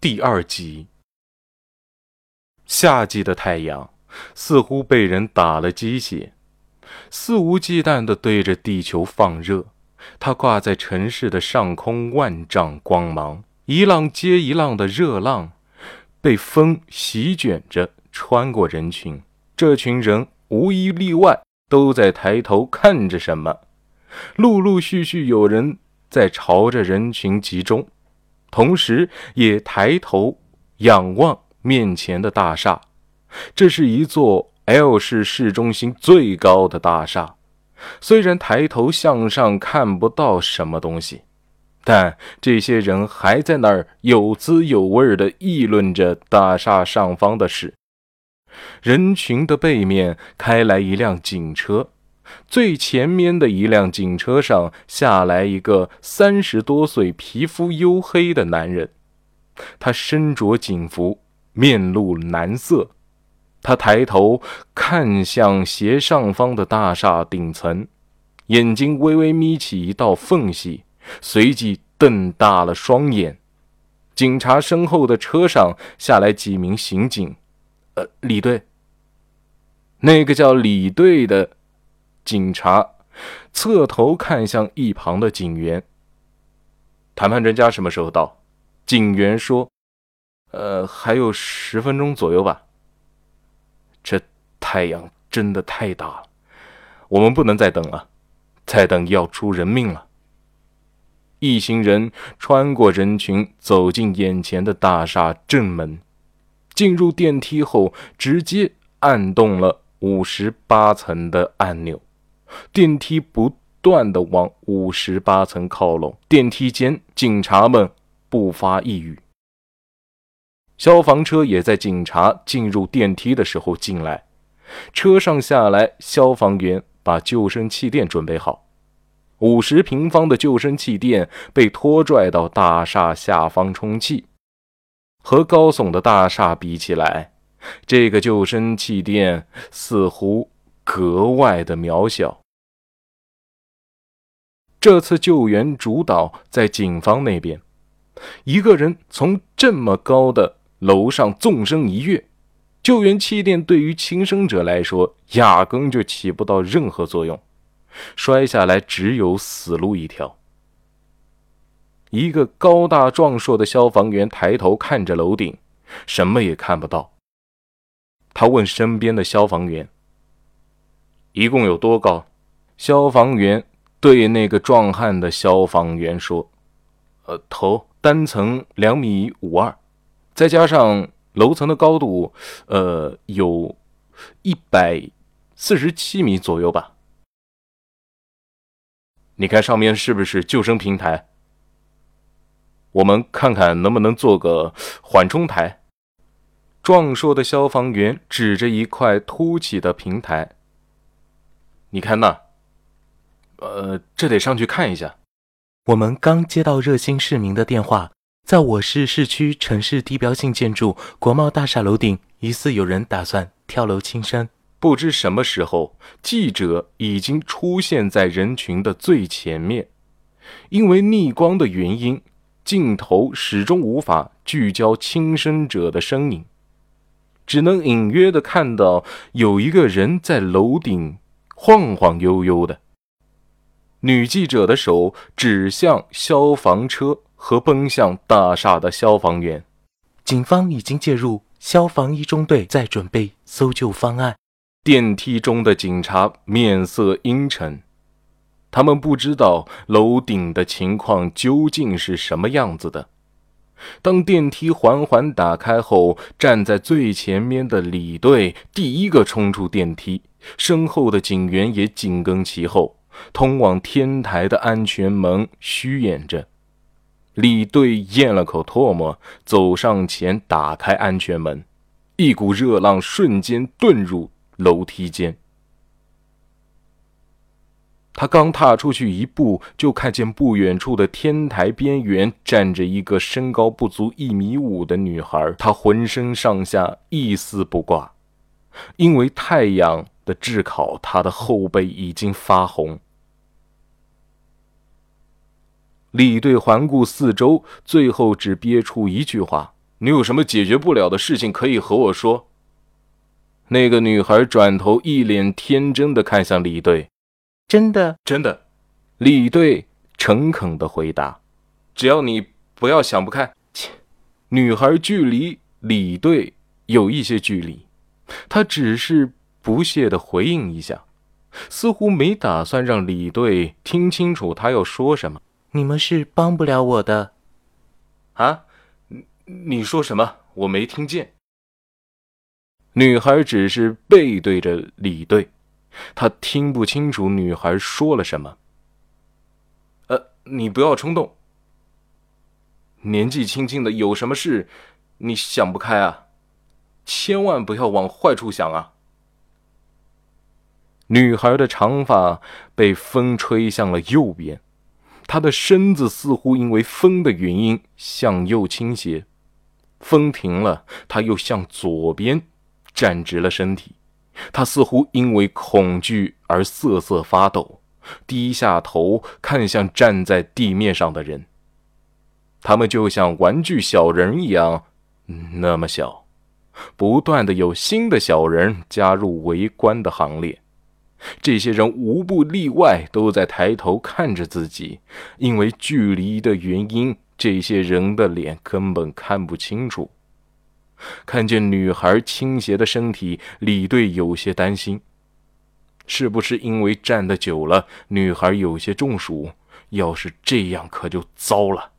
第二集。夏季的太阳似乎被人打了鸡血，肆无忌惮地对着地球放热。它挂在城市的上空，万丈光芒，一浪接一浪的热浪，被风席卷着穿过人群。这群人无一例外都在抬头看着什么，陆陆续续有人在朝着人群集中。同时，也抬头仰望面前的大厦。这是一座 L 市市中心最高的大厦。虽然抬头向上看不到什么东西，但这些人还在那儿有滋有味地议论着大厦上方的事。人群的背面开来一辆警车。最前面的一辆警车上下来一个三十多岁、皮肤黝黑的男人，他身着警服，面露难色。他抬头看向斜上方的大厦顶层，眼睛微微眯起一道缝隙，随即瞪大了双眼。警察身后的车上下来几名刑警，呃，李队。那个叫李队的。警察侧头看向一旁的警员。谈判专家什么时候到？警员说：“呃，还有十分钟左右吧。”这太阳真的太大了，我们不能再等了，再等要出人命了。一行人穿过人群，走进眼前的大厦正门。进入电梯后，直接按动了五十八层的按钮。电梯不断的往五十八层靠拢，电梯间警察们不发一语。消防车也在警察进入电梯的时候进来，车上下来消防员把救生气垫准备好。五十平方的救生气垫被拖拽到大厦下方充气，和高耸的大厦比起来，这个救生气垫似乎。格外的渺小。这次救援主导在警方那边，一个人从这么高的楼上纵身一跃，救援气垫对于轻生者来说压根就起不到任何作用，摔下来只有死路一条。一个高大壮硕的消防员抬头看着楼顶，什么也看不到。他问身边的消防员。一共有多高？消防员对那个壮汉的消防员说：“呃，头单层两米五二，再加上楼层的高度，呃，有一百四十七米左右吧。你看上面是不是救生平台？我们看看能不能做个缓冲台。”壮硕的消防员指着一块凸起的平台。你看那，呃，这得上去看一下。我们刚接到热心市民的电话，在我市市区城市地标性建筑国贸大厦楼顶，疑似有人打算跳楼轻生。不知什么时候，记者已经出现在人群的最前面，因为逆光的原因，镜头始终无法聚焦轻生者的身影，只能隐约的看到有一个人在楼顶。晃晃悠悠的，女记者的手指向消防车和奔向大厦的消防员。警方已经介入，消防一中队在准备搜救方案。电梯中的警察面色阴沉，他们不知道楼顶的情况究竟是什么样子的。当电梯缓缓打开后，站在最前面的李队第一个冲出电梯。身后的警员也紧跟其后，通往天台的安全门虚掩着。李队咽了口唾沫，走上前打开安全门，一股热浪瞬间遁入楼梯间。他刚踏出去一步，就看见不远处的天台边缘站着一个身高不足一米五的女孩，她浑身上下一丝不挂，因为太阳。的炙烤，他的后背已经发红。李队环顾四周，最后只憋出一句话：“你有什么解决不了的事情可以和我说。”那个女孩转头，一脸天真的看向李队：“真的，真的。”李队诚恳的回答：“只要你不要想不开。”切，女孩距离李队有一些距离，她只是不屑的回应一下。似乎没打算让李队听清楚她要说什么。你们是帮不了我的，啊？你你说什么？我没听见。女孩只是背对着李队，她听不清楚女孩说了什么。呃，你不要冲动。年纪轻轻的，有什么事你想不开啊？千万不要往坏处想啊！女孩的长发被风吹向了右边，他的身子似乎因为风的原因向右倾斜。风停了，他又向左边站直了身体。他似乎因为恐惧而瑟瑟发抖，低下头看向站在地面上的人。他们就像玩具小人一样，那么小。不断的有新的小人加入围观的行列。这些人无不例外都在抬头看着自己，因为距离的原因，这些人的脸根本看不清楚。看见女孩倾斜的身体，李队有些担心，是不是因为站得久了，女孩有些中暑？要是这样，可就糟了。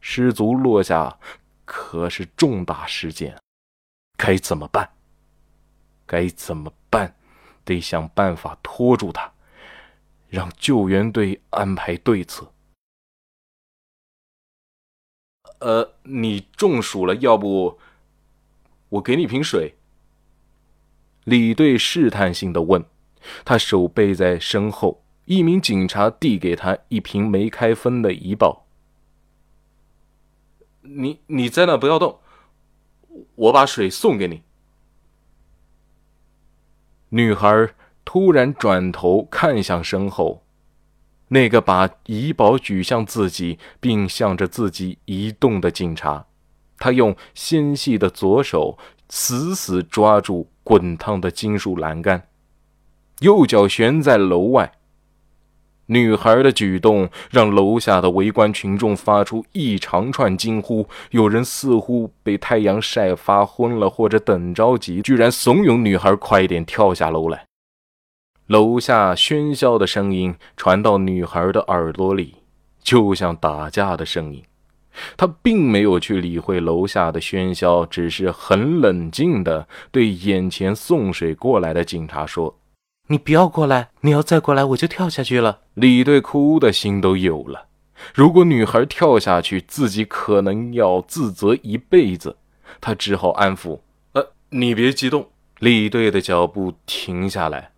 失足落下，可是重大事件，该怎么办？该怎么办？得想办法拖住他，让救援队安排对策。呃，你中暑了，要不我给你瓶水？李队试探性的问，他手背在身后，一名警察递给他一瓶没开封的怡宝。你你在那不要动，我把水送给你。女孩突然转头看向身后，那个把怡宝举向自己并向着自己移动的警察。他用纤细的左手死死抓住滚烫的金属栏杆，右脚悬在楼外。女孩的举动让楼下的围观群众发出一长串惊呼，有人似乎被太阳晒发昏了，或者等着急，居然怂恿女孩快点跳下楼来。楼下喧嚣的声音传到女孩的耳朵里，就像打架的声音。她并没有去理会楼下的喧嚣，只是很冷静地对眼前送水过来的警察说。你不要过来！你要再过来，我就跳下去了。李队哭的心都有了。如果女孩跳下去，自己可能要自责一辈子。他只好安抚：“呃，你别激动。”李队的脚步停下来，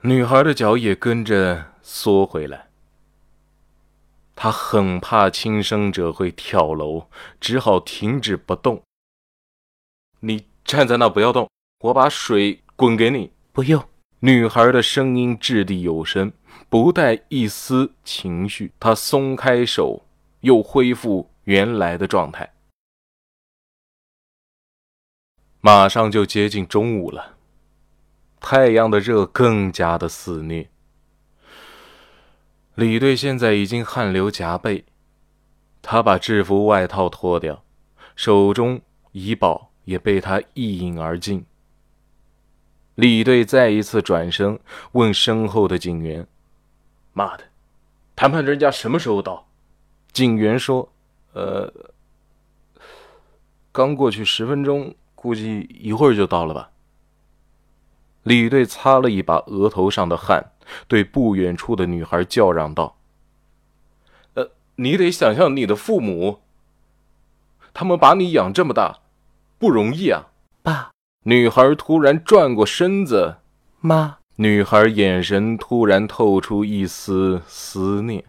女孩的脚也跟着缩回来。他很怕轻生者会跳楼，只好停止不动。你站在那不要动，我把水滚给你。不用。女孩的声音掷地有声，不带一丝情绪。她松开手，又恢复原来的状态。马上就接近中午了，太阳的热更加的肆虐。李队现在已经汗流浃背，他把制服外套脱掉，手中怡宝也被他一饮而尽。李队再一次转身问身后的警员：“妈的，谈判专家什么时候到？”警员说：“呃，刚过去十分钟，估计一会儿就到了吧。”李队擦了一把额头上的汗，对不远处的女孩叫嚷道：“呃，你得想象你的父母，他们把你养这么大，不容易啊，爸。”女孩突然转过身子，妈。女孩眼神突然透出一丝思念。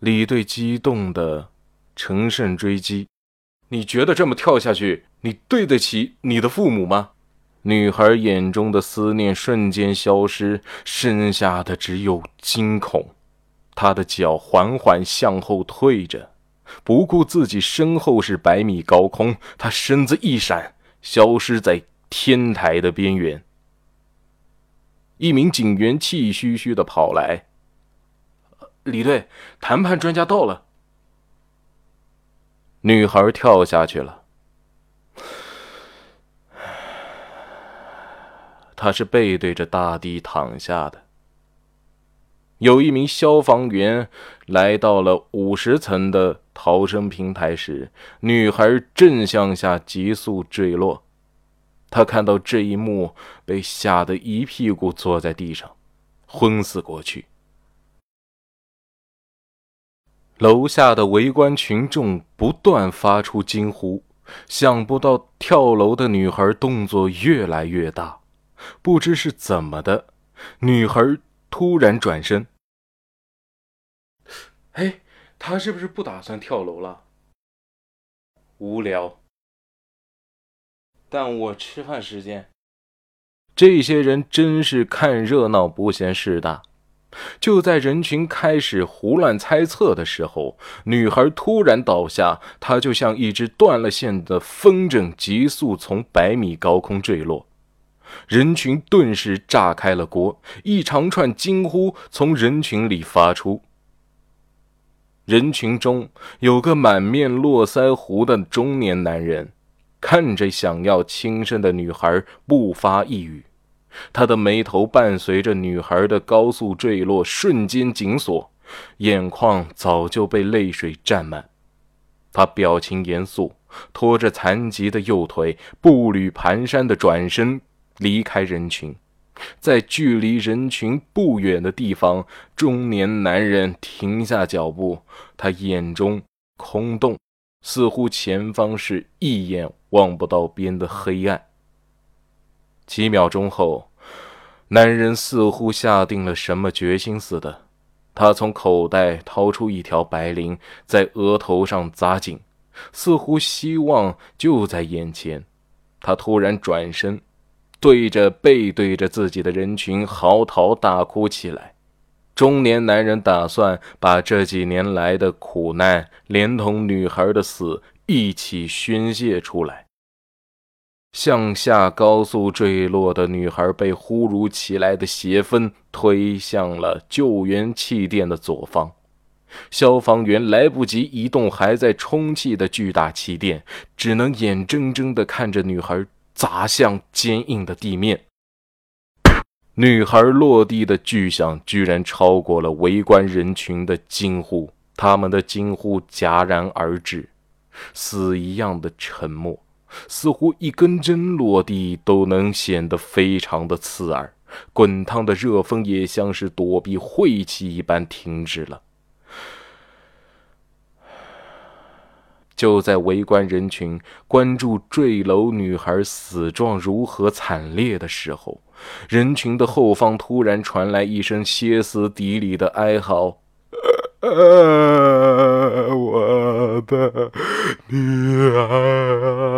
李队激动的乘胜追击：“你觉得这么跳下去，你对得起你的父母吗？”女孩眼中的思念瞬间消失，剩下的只有惊恐。她的脚缓缓向后退着，不顾自己身后是百米高空，她身子一闪，消失在天台的边缘。一名警员气吁吁的跑来：“李队，谈判专家到了。”女孩跳下去了。她是背对着大地躺下的。有一名消防员来到了五十层的逃生平台时，女孩正向下急速坠落。他看到这一幕，被吓得一屁股坐在地上，昏死过去。楼下的围观群众不断发出惊呼，想不到跳楼的女孩动作越来越大，不知是怎么的，女孩。突然转身，哎，他是不是不打算跳楼了？无聊。但我吃饭时间。这些人真是看热闹不嫌事大。就在人群开始胡乱猜测的时候，女孩突然倒下，她就像一只断了线的风筝，急速从百米高空坠落。人群顿时炸开了锅，一长串惊呼从人群里发出。人群中有个满面络腮胡的中年男人，看着想要轻生的女孩，不发一语。他的眉头伴随着女孩的高速坠落瞬间紧锁，眼眶早就被泪水占满。他表情严肃，拖着残疾的右腿，步履蹒跚的转身。离开人群，在距离人群不远的地方，中年男人停下脚步，他眼中空洞，似乎前方是一眼望不到边的黑暗。几秒钟后，男人似乎下定了什么决心似的，他从口袋掏出一条白绫，在额头上扎紧，似乎希望就在眼前。他突然转身。对着背对着自己的人群嚎啕大哭起来。中年男人打算把这几年来的苦难，连同女孩的死一起宣泄出来。向下高速坠落的女孩被忽如其来的邪风推向了救援气垫的左方，消防员来不及移动还在充气的巨大气垫，只能眼睁睁地看着女孩。砸向坚硬的地面，女孩落地的巨响居然超过了围观人群的惊呼，他们的惊呼戛然而止，死一样的沉默，似乎一根针落地都能显得非常的刺耳。滚烫的热风也像是躲避晦气一般停止了。就在围观人群关注坠楼女孩死状如何惨烈的时候，人群的后方突然传来一声歇斯底里的哀嚎：“我的女儿！”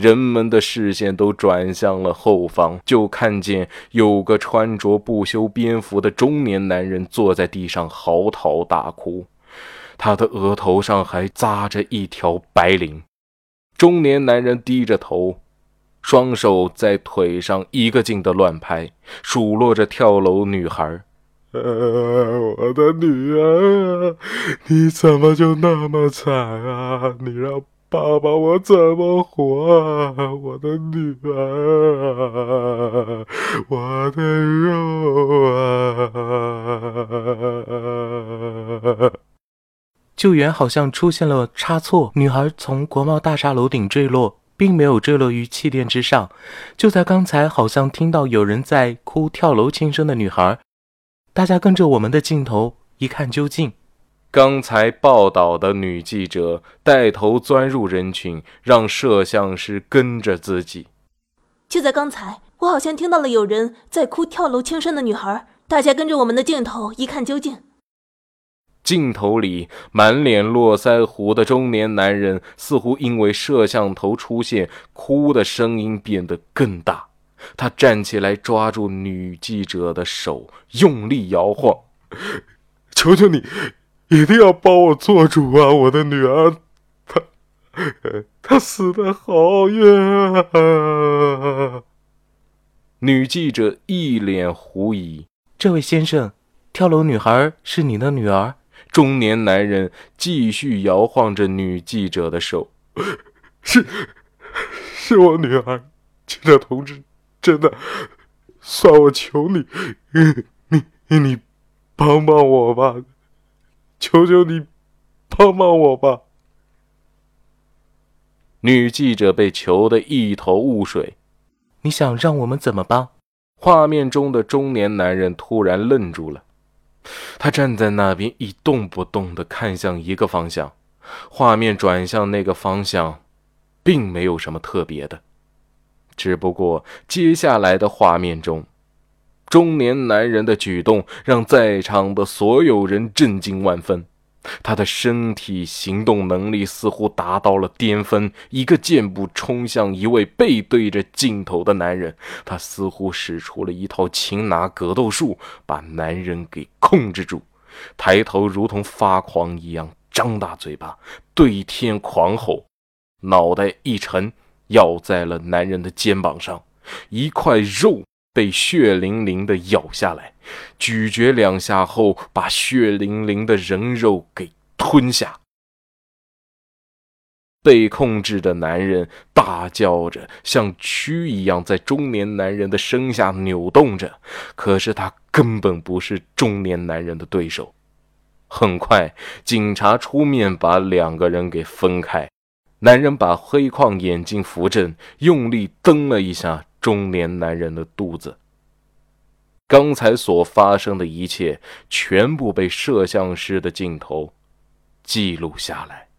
人们的视线都转向了后方，就看见有个穿着不修边幅的中年男人坐在地上嚎啕大哭，他的额头上还扎着一条白绫。中年男人低着头，双手在腿上一个劲的乱拍，数落着跳楼女孩：“呃我的女儿，你怎么就那么惨啊？你让……”爸爸，我怎么活啊？我的女儿，我的肉啊！救援好像出现了差错，女孩从国贸大厦楼顶坠落，并没有坠落于气垫之上。就在刚才，好像听到有人在哭，跳楼轻生的女孩。大家跟着我们的镜头一看究竟。刚才报道的女记者带头钻入人群，让摄像师跟着自己。就在刚才，我好像听到了有人在哭跳楼轻生的女孩。大家跟着我们的镜头一看究竟。镜头里满脸络腮胡的中年男人，似乎因为摄像头出现，哭的声音变得更大。他站起来，抓住女记者的手，用力摇晃：“ 求求你，一定要帮我做主啊！我的女儿，她，她死的好冤啊！”女记者一脸狐疑：“这位先生，跳楼女孩是你的女儿？”中年男人继续摇晃着女记者的手：“是，是我女儿，记者同志。”真的，算我求你，你你你帮帮我吧，求求你帮帮我吧。女记者被求得一头雾水，你想让我们怎么帮？画面中的中年男人突然愣住了，他站在那边一动不动的看向一个方向，画面转向那个方向，并没有什么特别的。只不过，接下来的画面中，中年男人的举动让在场的所有人震惊万分。他的身体行动能力似乎达到了巅峰，一个箭步冲向一位背对着镜头的男人。他似乎使出了一套擒拿格斗术，把男人给控制住。抬头如同发狂一样，张大嘴巴对天狂吼，脑袋一沉。咬在了男人的肩膀上，一块肉被血淋淋的咬下来，咀嚼两下后，把血淋淋的人肉给吞下。被控制的男人大叫着，像蛆一样在中年男人的身下扭动着，可是他根本不是中年男人的对手。很快，警察出面把两个人给分开。男人把黑框眼镜扶正，用力蹬了一下中年男人的肚子。刚才所发生的一切，全部被摄像师的镜头记录下来。